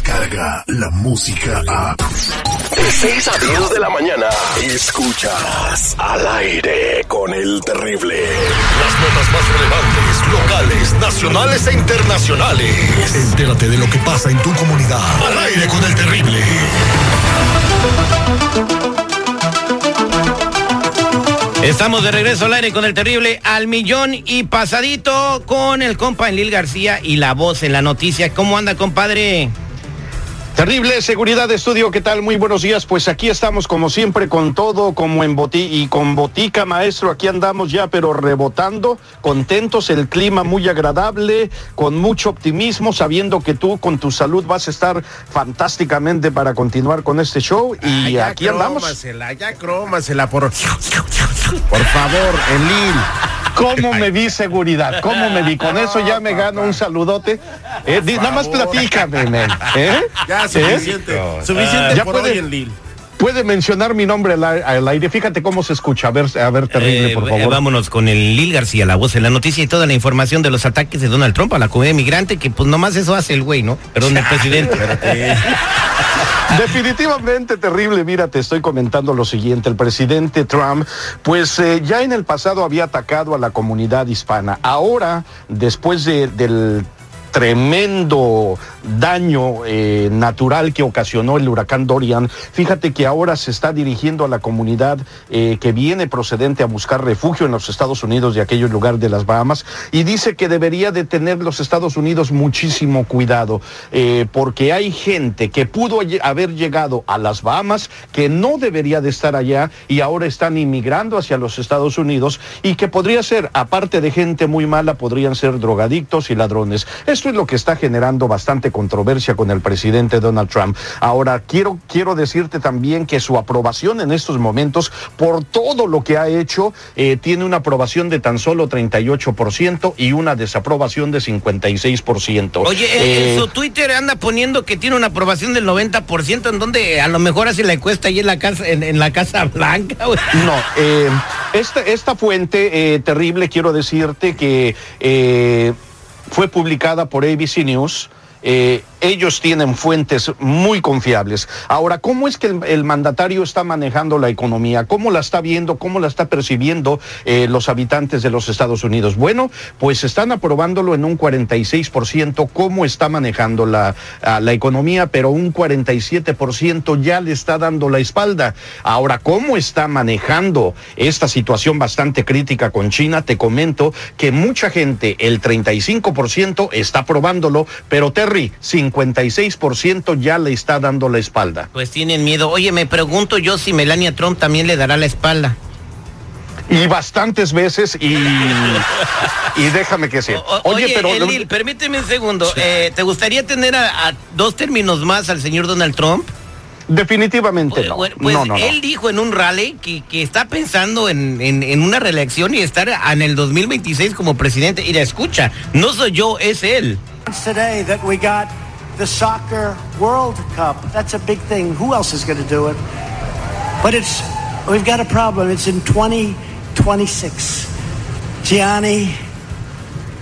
llega la música a... De 6 a 10 de la mañana, escuchas al aire con el terrible. Las notas más relevantes, locales, nacionales e internacionales. Entérate de lo que pasa en tu comunidad. Al aire con el terrible. Estamos de regreso al aire con el terrible al millón y pasadito con el compa Enlil García y la voz en la noticia. ¿Cómo anda, compadre? Terrible seguridad de estudio, ¿qué tal? Muy buenos días. Pues aquí estamos como siempre con todo, como en boti y con botica, maestro. Aquí andamos ya, pero rebotando, contentos, el clima muy agradable, con mucho optimismo, sabiendo que tú con tu salud vas a estar fantásticamente para continuar con este show. Y Ah, aquí andamos. Ya crómasela, por, por favor, Elil. ¿Cómo me vi seguridad? ¿Cómo me vi? Con eso ya me gano un saludote. Eh, di- nada más platícame, men. ¿Eh? Ya, ¿Eh? suficiente. Suficiente Ya por puede- hoy, Elil. Puede mencionar mi nombre al, aire. Fíjate cómo se escucha. A ver, a ver, terrible, Eh, por favor. vámonos con el Lil García, la voz en la noticia y toda la información de los ataques de Donald Trump a la comunidad migrante, que pues nomás eso hace el güey, ¿no? Perdón, el presidente. Definitivamente terrible. Mira, te estoy comentando lo siguiente. El presidente Trump, pues eh, ya en el pasado había atacado a la comunidad hispana. Ahora, después de- del tremendo daño eh, natural que ocasionó el huracán Dorian, fíjate que ahora se está dirigiendo a la comunidad eh, que viene procedente a buscar refugio en los Estados Unidos de aquellos lugares de las Bahamas y dice que debería de tener los Estados Unidos muchísimo cuidado eh, porque hay gente que pudo haber llegado a las Bahamas que no debería de estar allá y ahora están inmigrando hacia los Estados Unidos y que podría ser, aparte de gente muy mala, podrían ser drogadictos y ladrones. Esto es lo que está generando bastante controversia con el presidente Donald Trump. Ahora, quiero, quiero decirte también que su aprobación en estos momentos, por todo lo que ha hecho, eh, tiene una aprobación de tan solo 38% y una desaprobación de 56%. Oye, eh, en su Twitter anda poniendo que tiene una aprobación del 90%, en donde a lo mejor hace la encuesta ahí en la casa, en, en la Casa Blanca. No, eh, esta, esta fuente eh, terrible, quiero decirte que fue publicada por ABC News. Eh, ellos tienen fuentes muy confiables. Ahora, ¿cómo es que el, mandatario está manejando la economía? ¿Cómo la está viendo? ¿Cómo la está percibiendo eh, los habitantes de los Estados Unidos? Bueno, pues están aprobándolo en un 46%, cómo está manejando la, la economía, pero un 47% ya le está dando la espalda. Ahora, ¿cómo está manejando esta situación bastante crítica con China? Te comento que mucha gente, el 35% está aprobándolo, pero Terry, 56% ya le está dando la espalda. Pues tienen miedo. Oye, me pregunto yo si Melania Trump también le dará la espalda. Y bastantes veces, y, y déjame que sea. O- oye, Elil, permíteme un segundo. Eh, ¿Te gustaría tener a, a dos términos más al señor Donald Trump? definitivamente no. Bueno, pues no, no, no. él dijo en un rally que, que está pensando en, en- en una reelección y estar en el 2026 como presidente. Y la escucha, no soy yo, es él. today that we got the soccer World Cup. That's a big thing. Who else is going to do it? But it's we've got a problem. It's in 2026. Gianni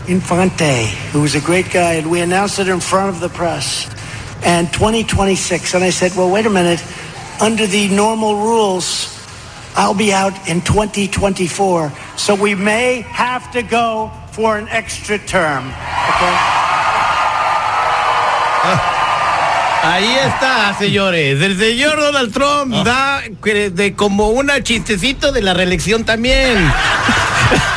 Infante, who was a great guy, and we announced it in front of the press. And 2026. And I said, well, wait a minute. Under the normal rules, I'll be out in 2024. So we may have to go for an extra term. Okay? Ahí está, señores. El señor Donald Trump da que- de como una chistecito de la reelección también.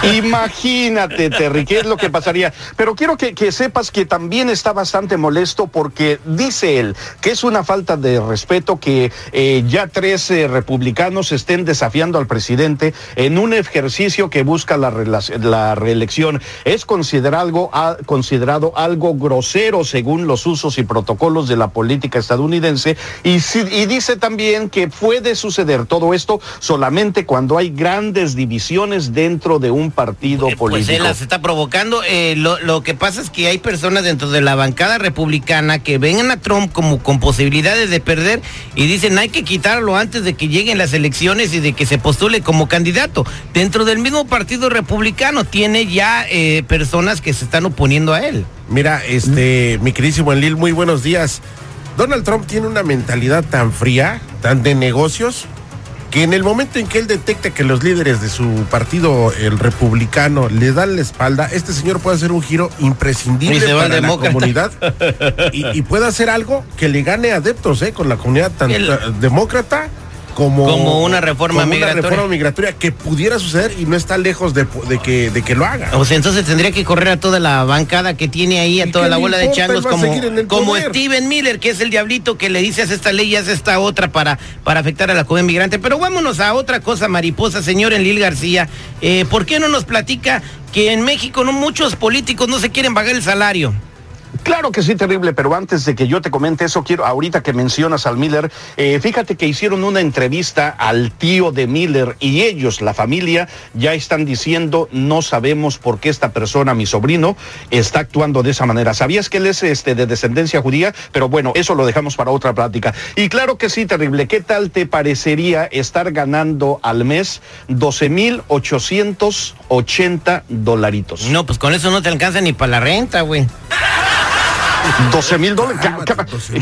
Imagínate, Terry, qué es lo que pasaría. Pero quiero que, sepas que también está bastante molesto porque dice él que es una falta de respeto que eh, ya tres eh, republicanos estén desafiando al presidente en un ejercicio que busca la, reelección. Es considerado considerado algo grosero según los usos y protocolos de la política estadounidense y, y dice también que puede suceder todo esto solamente cuando hay grandes divisiones dentro de un partido Pues político. él las está provocando. Eh, lo, lo que pasa es que hay personas dentro de la bancada republicana que ven a Trump como con posibilidades de perder y dicen hay que quitarlo antes de que lleguen las elecciones y de que se postule como candidato. Dentro del mismo partido republicano tiene ya eh, personas que se están oponiendo a él. Mira, este, mi queridísimo Enlil, muy buenos días. Donald Trump tiene una mentalidad tan fría, tan de negocios, que en el momento en que él detecta que los líderes de su partido, el republicano, le dan la espalda, este señor puede hacer un giro imprescindible para la comunidad y, y, puede hacer algo que le gane adeptos eh, con la comunidad tan, el... demócrata como, una reforma migratoria. Una reforma migratoria que pudiera suceder y no está lejos de, que, de que lo haga. O sea, entonces tendría que correr a toda la bancada que tiene ahí, a toda la bola de changos, como, como Steven Miller, que es el diablito que le dice hace esta ley y hace esta otra para, para afectar a la joven migrante. Pero vámonos a otra cosa, mariposa, señor Enlil García. Eh, ¿Por qué no nos platica que en México no muchos políticos no se quieren pagar el salario? Claro que sí, terrible, pero antes de que yo te comente eso, quiero, ahorita que mencionas al Miller, eh, fíjate que hicieron una entrevista al tío de Miller y ellos, la familia, ya están diciendo, no sabemos por qué esta persona, mi sobrino, está actuando de esa manera. ¿Sabías que él es este, de descendencia judía? Pero bueno, eso lo dejamos para otra plática. Y claro que sí, terrible, ¿qué tal te parecería estar ganando al mes 12,880 dolaritos? No, pues con eso no te alcanza ni para la renta, güey. 12 mil dólares.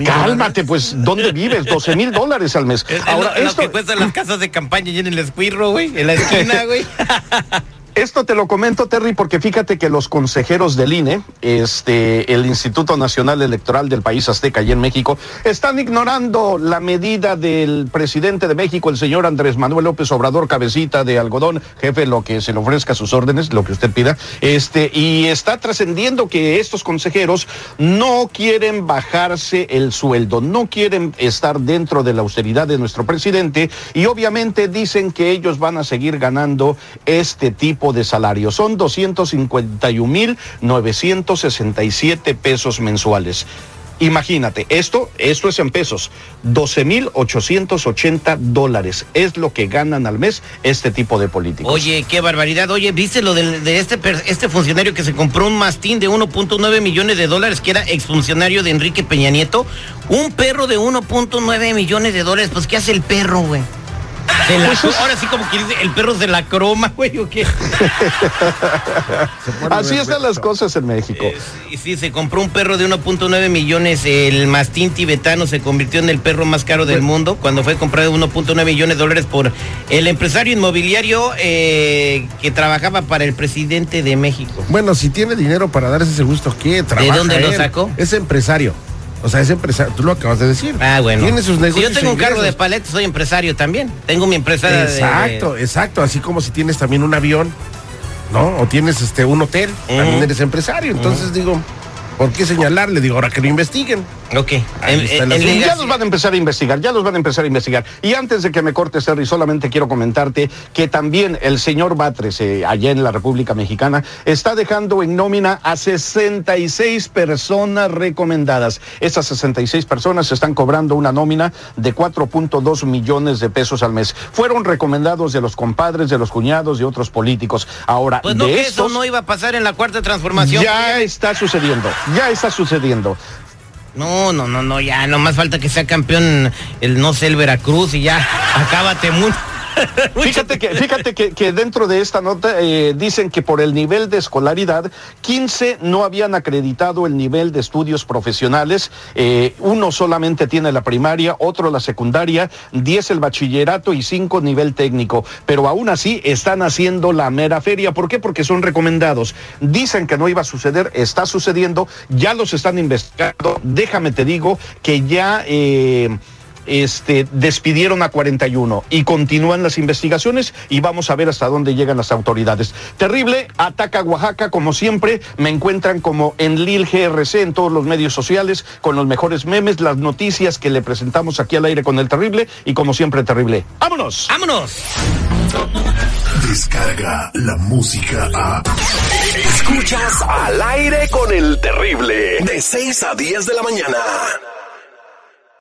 Cálmate, pues, ¿dónde vives? 12 mil dólares al mes. Ahora, es esto... lo que cuestan las casas de campaña y en el escuirro, güey, en la esquina, güey. Esto te lo comento, Terry, porque fíjate que los consejeros del INE, este, el Instituto Nacional Electoral del país azteca y en México, están ignorando la medida del presidente de México, el señor Andrés Manuel López Obrador, cabecita de algodón, jefe, lo que se le ofrezca sus órdenes, lo que usted pida, este, y está trascendiendo que estos consejeros no quieren bajarse el sueldo, no quieren estar dentro de la austeridad de nuestro presidente, y obviamente dicen que ellos van a seguir ganando este tipo de salario. Son 251.967 pesos mensuales. Imagínate, esto, esto es en pesos, 12.880 dólares es lo que ganan al mes este tipo de políticos. Oye, qué barbaridad. Oye, ¿viste lo de, de este, este funcionario que se compró un mastín de 1.9 millones de dólares, que era exfuncionario de Enrique Peña Nieto? Un perro de 1.9 millones de dólares, pues ¿qué hace el perro, güey? Pues ahora sí como que dice, el perro de la croma, güey, ¿o qué? Así están las cosas en México. Y sí, se compró un perro de 1.9 millones, el mastín tibetano se convirtió en el perro más caro del mundo cuando fue comprado de 1.9 millones de dólares por el empresario inmobiliario eh, que trabajaba para el presidente de México. Bueno, si tiene dinero para darse ese gusto, ¿qué? Trabaja ¿De dónde lo sacó? Es empresario. O sea, es empresario, tú lo acabas de decir. Ah, bueno. Tiene sus negocios. Si yo tengo un carro de paletas, soy empresario también. Tengo mi empresa Exacto, exacto. Así como si tienes también un avión, ¿no? O tienes este un hotel, también eres empresario. Entonces digo, ¿Por qué señalarle? Digo, ahora que lo investiguen. Ok. ya los van a empezar a investigar, ya los van a empezar a investigar. Y antes de que me corte, Serri, solamente quiero comentarte que también el señor Batres, eh, allá en la República Mexicana, está dejando en nómina a 66 personas recomendadas. Esas 66 personas están cobrando una nómina de 4.2 millones de pesos al mes. Fueron recomendados de los compadres, de los cuñados y otros políticos. Ahora, pues no, de eso no iba a pasar en la cuarta transformación. Ya está sucediendo ya está sucediendo. No, no, no, no, ya, nomás falta que sea campeón el no sé, el Veracruz y ya, acábate mucho. fíjate que, fíjate que, dentro de esta nota eh, dicen que por el nivel de escolaridad, 15 no habían acreditado el nivel de estudios profesionales, eh, uno solamente tiene la primaria, otro la secundaria, 10 el bachillerato y 5 nivel técnico, pero aún así están haciendo la mera feria. ¿Por qué? Porque son recomendados. Dicen que no iba a suceder, está sucediendo, ya los están investigando. Déjame te digo que ya... Eh, este, despidieron a 41 y continúan las investigaciones y vamos a ver hasta dónde llegan las autoridades. Terrible, ataca Oaxaca, como siempre, me encuentran como en Lil GRC en todos los medios sociales, con los mejores memes, las noticias que le presentamos aquí al aire con el terrible y como siempre, terrible. ¡Vámonos! ¡Vámonos! Descarga la música a. Escuchas al aire con el terrible, de 6 a 10 de la mañana.